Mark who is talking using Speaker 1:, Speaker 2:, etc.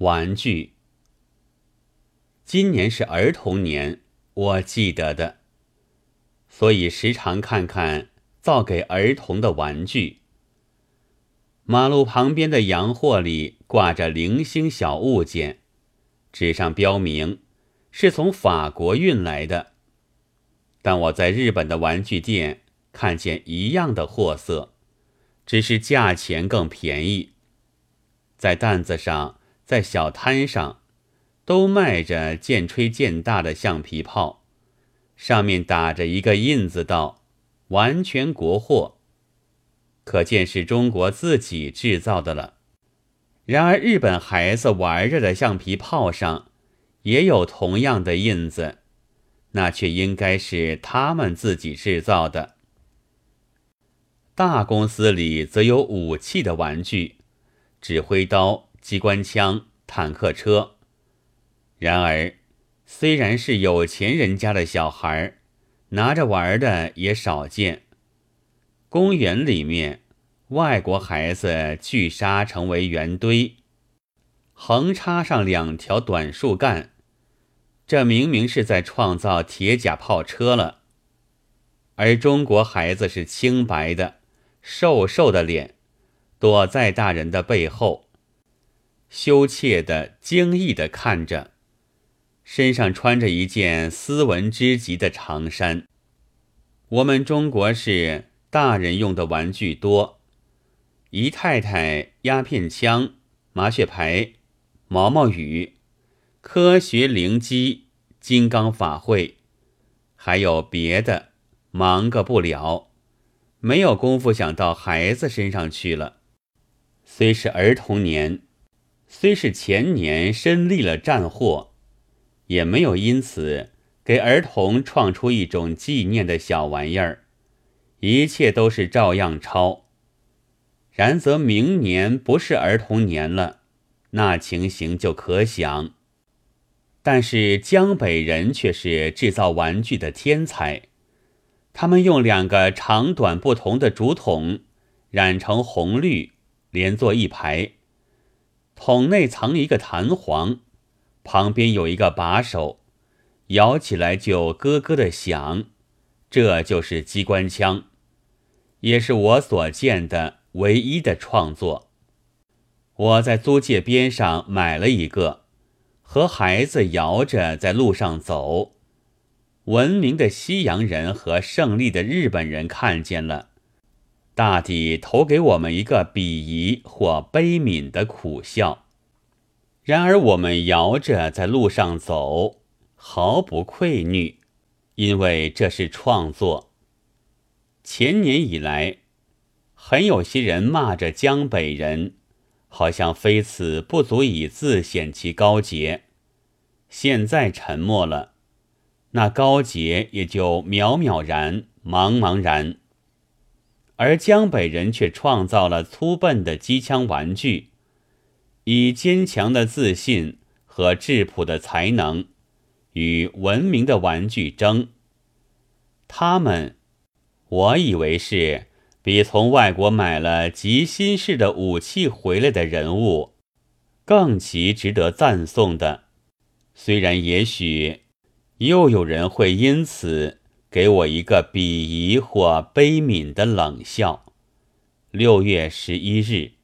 Speaker 1: 玩具。今年是儿童年，我记得的，所以时常看看造给儿童的玩具。马路旁边的洋货里挂着零星小物件，纸上标明是从法国运来的。但我在日本的玩具店看见一样的货色，只是价钱更便宜。在担子上，在小摊上，都卖着渐吹渐大的橡皮炮，上面打着一个印子，道“完全国货”。可见是中国自己制造的了。然而，日本孩子玩着的橡皮炮上也有同样的印子，那却应该是他们自己制造的。大公司里则有武器的玩具，指挥刀、机关枪、坦克车。然而，虽然是有钱人家的小孩，拿着玩的也少见。公园里面，外国孩子聚沙成为圆堆，横插上两条短树干，这明明是在创造铁甲炮车了。而中国孩子是清白的、瘦瘦的脸，躲在大人的背后，羞怯的、惊异的看着，身上穿着一件斯文之极的长衫。我们中国是。大人用的玩具多，姨太太鸦片枪、麻雀牌、毛毛雨、科学灵机、金刚法会，还有别的，忙个不了，没有功夫想到孩子身上去了。虽是儿童年，虽是前年身立了战祸，也没有因此给儿童创出一种纪念的小玩意儿。一切都是照样抄，然则明年不是儿童年了，那情形就可想。但是江北人却是制造玩具的天才，他们用两个长短不同的竹筒染成红绿，连作一排，桶内藏一个弹簧，旁边有一个把手，摇起来就咯咯的响，这就是机关枪。也是我所见的唯一的创作。我在租界边上买了一个，和孩子摇着在路上走。文明的西洋人和胜利的日本人看见了，大抵投给我们一个鄙夷或悲悯的苦笑。然而我们摇着在路上走，毫不愧臾，因为这是创作。前年以来，很有些人骂着江北人，好像非此不足以自显其高洁。现在沉默了，那高洁也就渺渺然、茫茫然。而江北人却创造了粗笨的机枪玩具，以坚强的自信和质朴的才能与文明的玩具争。他们。我以为是比从外国买了极新式的武器回来的人物更其值得赞颂的，虽然也许又有人会因此给我一个鄙夷或悲悯的冷笑。六月十一日。